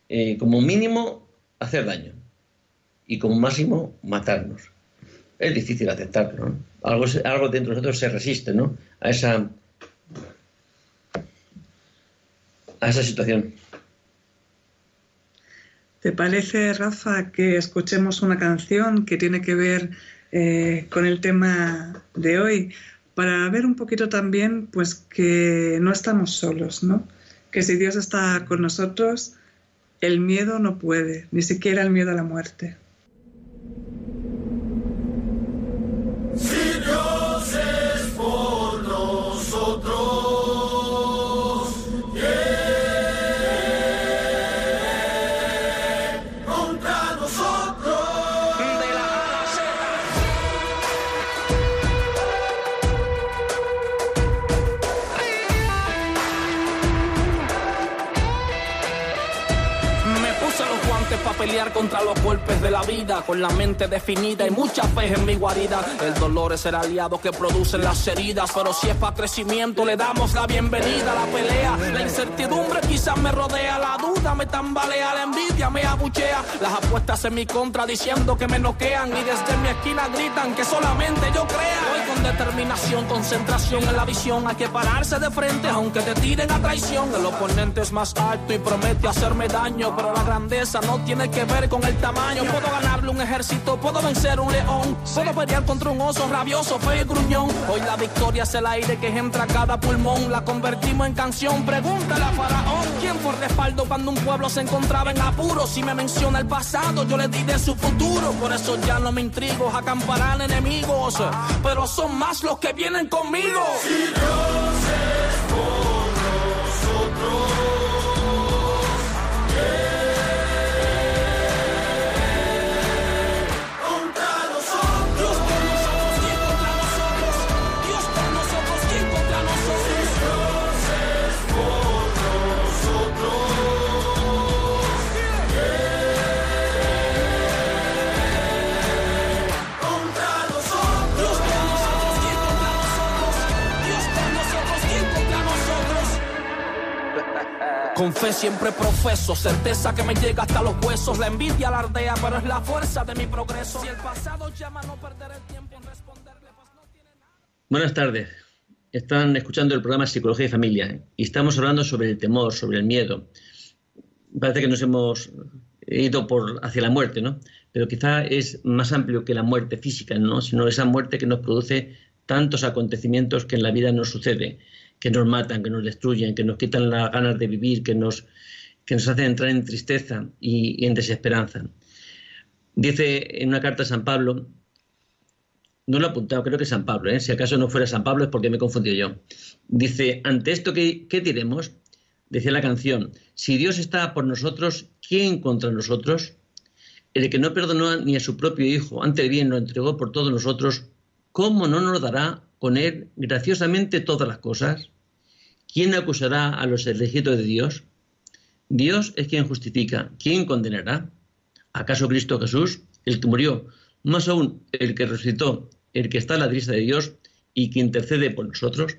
eh, como mínimo, hacer daño y como máximo, matarnos. Es difícil aceptarlo, ¿no? Algo, algo dentro de nosotros se resiste, ¿no? A esa, a esa situación. ¿Te parece, Rafa, que escuchemos una canción que tiene que ver eh, con el tema de hoy? Para ver un poquito también, pues, que no estamos solos, ¿no? Que si Dios está con nosotros, el miedo no puede, ni siquiera el miedo a la muerte. Contra los golpes de la vida con la mente definida y mucha fe en mi guarida. El dolor es el aliado que produce las heridas, pero si es para crecimiento le damos la bienvenida a la pelea. La incertidumbre quizás me rodea, la duda me tambalea, la envidia me abuchea. Las apuestas en mi contra diciendo que me noquean y desde mi esquina gritan que solamente yo crea. Determinación, concentración en la visión, hay que pararse de frente aunque te tiren a traición. El oponente es más alto y promete hacerme daño, pero la grandeza no tiene que ver con el tamaño. Puedo un ejército, puedo vencer un león, puedo pelear contra un oso rabioso, feo y gruñón. Hoy la victoria es el aire que entra cada pulmón, la convertimos en canción. Pregúntale a Faraón quién fue respaldo cuando un pueblo se encontraba en apuros. Si me menciona el pasado, yo le di de su futuro. Por eso ya no me intrigo, acamparán enemigos, pero son más los que vienen conmigo. Si Dios Siempre profeso, certeza que me llega hasta los huesos. La envidia alardea, pero es la fuerza de mi progreso. Si el pasado llama, no perder el tiempo en responderle, pues no tiene nada. Buenas tardes. Están escuchando el programa Psicología y Familia y estamos hablando sobre el temor, sobre el miedo. Parece que nos hemos ido por hacia la muerte, ¿no? Pero quizá es más amplio que la muerte física, ¿no? Sino esa muerte que nos produce tantos acontecimientos que en la vida nos sucede que nos matan, que nos destruyen, que nos quitan las ganas de vivir, que nos, que nos hacen entrar en tristeza y, en desesperanza. Dice en una carta a San Pablo, no lo he apuntado, creo que es San Pablo, ¿eh? si acaso no fuera San Pablo es porque me he confundido yo. Dice, ante esto, ¿qué, qué diremos? Decía la canción, si Dios está por nosotros, ¿quién contra nosotros? El que no perdonó ni a su propio Hijo, antes bien lo entregó por todos nosotros, ¿cómo no nos dará con él graciosamente todas las cosas? ¿Quién acusará a los elegidos de Dios? Dios es quien justifica. ¿Quién condenará? ¿Acaso Cristo Jesús, el que murió, más aún el que resucitó, el que está a la derecha de Dios y que intercede por nosotros?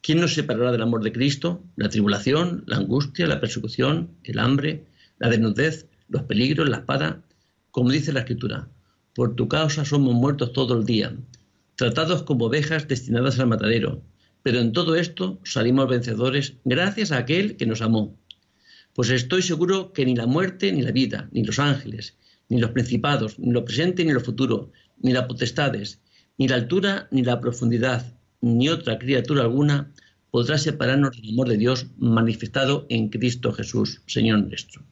¿Quién nos separará del amor de Cristo? La tribulación, la angustia, la persecución, el hambre, la desnudez, los peligros, la espada. Como dice la Escritura, por tu causa somos muertos todo el día, tratados como ovejas destinadas al matadero pero en todo esto salimos vencedores gracias a aquel que nos amó. Pues estoy seguro que ni la muerte, ni la vida, ni los ángeles, ni los principados, ni lo presente, ni lo futuro, ni las potestades, ni la altura, ni la profundidad, ni otra criatura alguna podrá separarnos del amor de Dios manifestado en Cristo Jesús, Señor nuestro.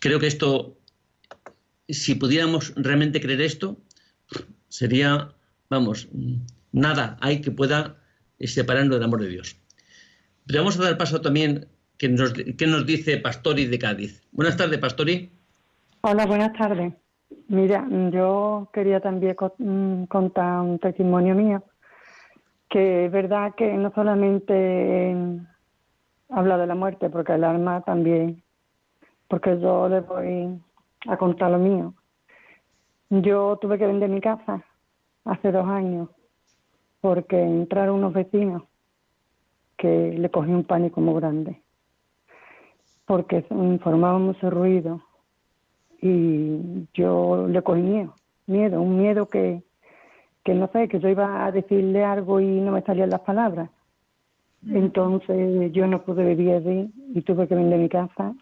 Creo que esto, si pudiéramos realmente creer esto, sería, vamos, nada hay que pueda separarnos del amor de Dios. Pero vamos a dar paso también que nos, nos dice Pastori de Cádiz. Buenas tardes, Pastori. Hola, buenas tardes. Mira, yo quería también mm, contar un testimonio mío, que es verdad que no solamente habla de la muerte, porque el alma también, porque yo le voy a contar lo mío. Yo tuve que vender mi casa hace dos años porque entraron unos vecinos que le cogí un pánico muy grande, porque informaban mucho ruido y yo le cogí miedo, miedo, un miedo que, que no sé, que yo iba a decirle algo y no me salían las palabras. Entonces yo no pude vivir allí y tuve que vender mi casa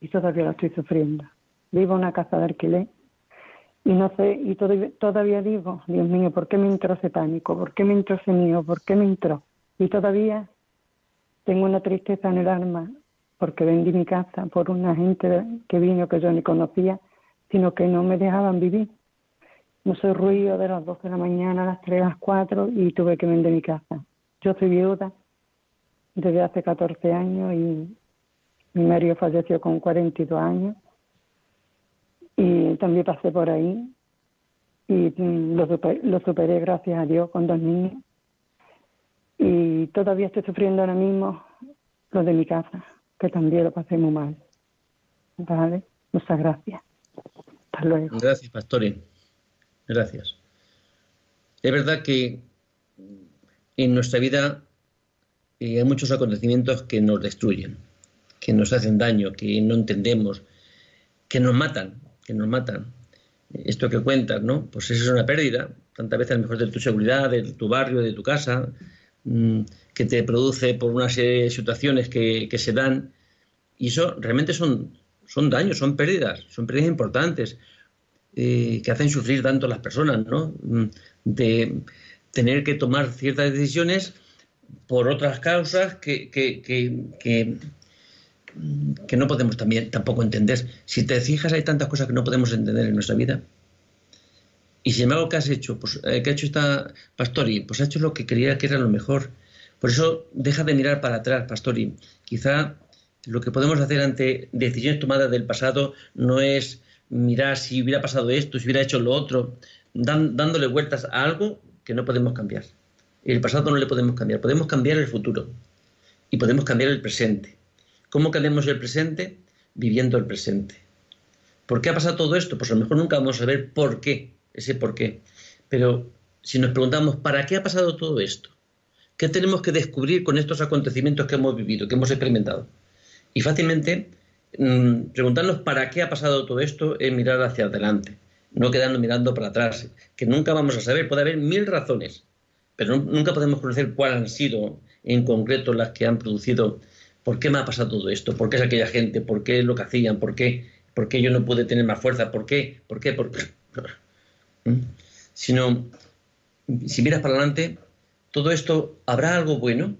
y todavía la estoy sufriendo. Vivo en una casa de alquiler y no sé, y todavía, digo, Dios mío, ¿por qué me entró ese pánico? ¿Por qué me entró ese miedo? ¿Por qué me entró? Y todavía tengo una tristeza en el alma porque vendí mi casa por una gente que vino que yo ni conocía, sino que no me dejaban vivir. No soy ruido de las 12 de la mañana a las 3, a las 4 y tuve que vender mi casa. Yo soy viuda desde hace 14 años y mi marido falleció con 42 años y también pasé por ahí y mm, lo, superé gracias a Dios con dos niños. Y todavía estoy sufriendo ahora mismo lo de mi casa, que también lo pasé muy mal. Vale, muchas gracias. Hasta luego. Gracias, Pastori. Gracias. Es verdad que en nuestra vida eh, hay muchos acontecimientos que nos destruyen, que nos hacen daño, que no entendemos, que nos matan, que nos matan. Esto que cuentas, ¿no? Pues eso es una pérdida, tantas veces mejor de tu seguridad, de tu barrio, de tu casa, mm, que te produce por una serie de situaciones que, que se dan. Y eso realmente son, son daños, son pérdidas, son pérdidas importantes eh, que hacen sufrir tanto a las personas, ¿no? Mm, de tener que tomar ciertas decisiones por otras causas que, que, que, que, no podemos también tampoco entender. Si te fijas, hay tantas cosas que no podemos entender en nuestra vida. Y sin embargo, ¿qué has hecho? Pues, eh, ¿Qué ha hecho esta Pastori? Pues ha hecho lo que quería que era lo mejor. Por eso, deja de mirar para atrás, Pastori. Quizá lo que podemos hacer ante decisiones tomadas del pasado no es mirar si hubiera pasado esto, si hubiera hecho lo otro, dándole vueltas a algo que no podemos cambiar. El pasado no le podemos cambiar, podemos cambiar el futuro y podemos cambiar el presente. ¿Cómo cambiamos el presente? Viviendo el presente. ¿Por qué ha pasado todo esto? Pues a lo mejor nunca vamos a ver por qué, ese por qué. Pero si nos preguntamos, ¿para qué ha pasado todo esto? ¿Qué tenemos que descubrir con estos acontecimientos que hemos vivido, que hemos experimentado? Y fácilmente Mm, preguntarnos para qué ha pasado todo esto es mirar hacia adelante, no quedarnos mirando para atrás, que nunca vamos a saber. Puede haber mil razones, pero nunca podemos conocer cuáles han sido en concreto las que han producido por qué me ha pasado todo esto, por qué es aquella gente, por qué es lo que hacían, por qué, por qué yo no pude tener más fuerza, por qué, por qué, por qué. ¿Mm? Sino, si miras para adelante, todo esto, ¿habrá algo bueno?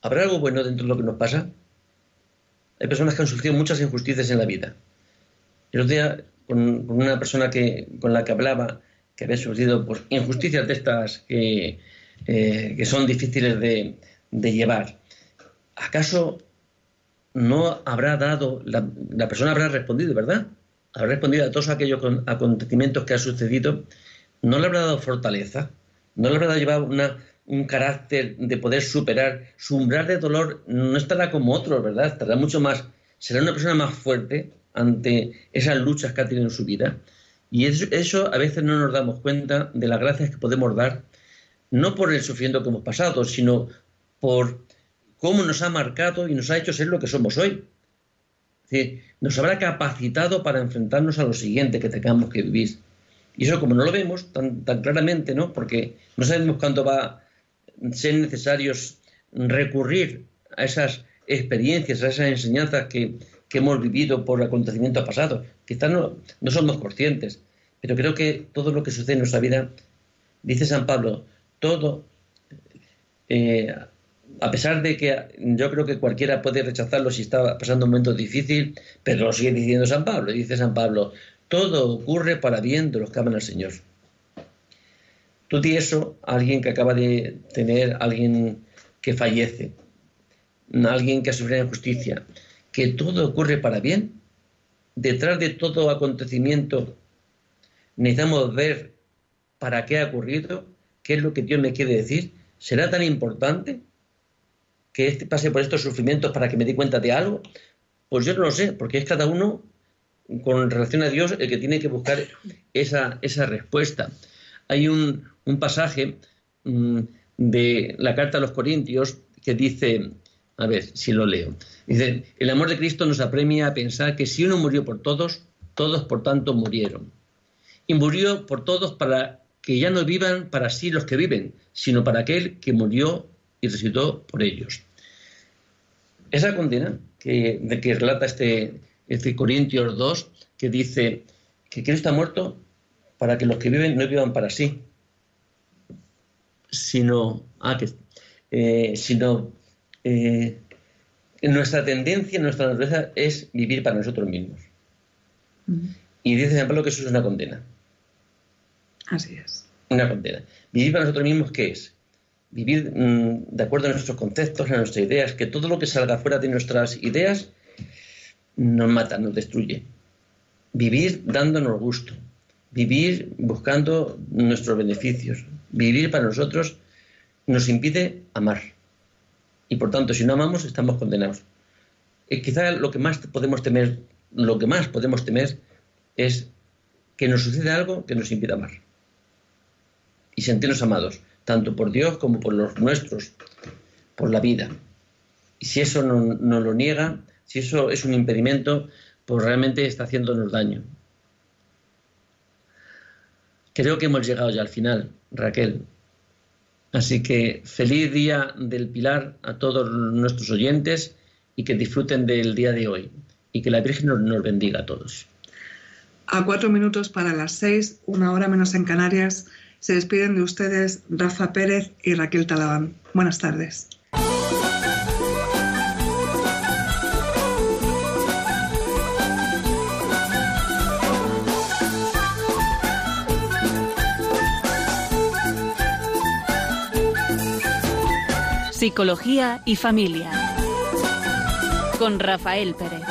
¿Habrá algo bueno dentro de lo que nos pasa? Hay personas que han sufrido muchas injusticias en la vida. El otro día, con, una persona que, con la que hablaba, que había sufrido pues, injusticias de estas que, eh, que son difíciles de, llevar, ¿acaso no habrá dado, la, persona habrá respondido, ¿verdad? Habrá respondido a todos aquellos acontecimientos que han sucedido, no le habrá dado fortaleza, no le habrá llevado una un carácter de poder superar, su umbral de dolor no estará como otros, ¿verdad? Estará mucho más, será una persona más fuerte ante esas luchas que ha tenido en su vida. Y eso, eso a veces no nos damos cuenta de las gracias que podemos dar, no por el sufrimiento que hemos pasado, sino por cómo nos ha marcado y nos ha hecho ser lo que somos hoy. nos habrá capacitado para enfrentarnos a lo siguiente que tengamos que vivir. Y eso como no lo vemos tan, tan claramente, ¿no? Porque no sabemos cuándo va ser necesarios recurrir a esas experiencias, a esas enseñanzas que, hemos vivido por acontecimientos pasados. Quizás no, no somos conscientes, pero creo que todo lo que sucede en nuestra vida, dice San Pablo, todo, eh, a pesar de que yo creo que cualquiera puede rechazarlo si está pasando un momento difícil, pero lo sigue diciendo San Pablo, dice San Pablo, todo ocurre para bien de los que aman al Señor. Tú di eso a alguien que acaba de tener, alguien que fallece, alguien que ha sufrido injusticia, que todo ocurre para bien. Detrás de todo acontecimiento necesitamos ver para qué ha ocurrido, qué es lo que Dios me quiere decir. ¿Será tan importante que este pase por estos sufrimientos para que me dé cuenta de algo? Pues yo no lo sé, porque es cada uno con relación a Dios el que tiene que buscar esa, esa respuesta. Hay un, un pasaje mm, de la carta a los Corintios que dice, a ver si lo leo, dice, el amor de Cristo nos apremia a pensar que si uno murió por todos, todos por tanto murieron. Y murió por todos para que ya no vivan para sí los que viven, sino para aquel que murió y resucitó por ellos. Esa condena que, de que relata este, este Corintios 2, que dice que Cristo ha muerto para que los que viven no vivan para sí, sino, ah, que, eh, sino eh, nuestra tendencia, nuestra naturaleza es vivir para nosotros mismos. Y dice San Pablo que eso es una condena. Así es. Una condena. Vivir para nosotros mismos, ¿qué es? Vivir mm, de acuerdo a nuestros conceptos, a nuestras ideas, que todo lo que salga fuera de nuestras ideas nos mata, nos destruye. Vivir dándonos gusto, vivir buscando nuestros beneficios, vivir para nosotros nos impide amar. Y por tanto, si no amamos, estamos condenados. Y quizá lo que más podemos temer lo que más podemos temer es que nos suceda algo que nos impida amar y sentirnos amados, tanto por Dios como por los nuestros, por la vida. Y si eso no, lo niega, si eso es un impedimento, pues realmente está haciéndonos daño. Creo que hemos llegado ya al final, Raquel. Así que feliz día del Pilar a todos nuestros oyentes y que disfruten del día de hoy y que la Virgen nos bendiga a todos. A cuatro minutos para las seis, una hora menos en Canarias, se despiden de ustedes Rafa Pérez y Raquel Talabán. Buenas tardes. Psicología y familia. Con Rafael Pérez.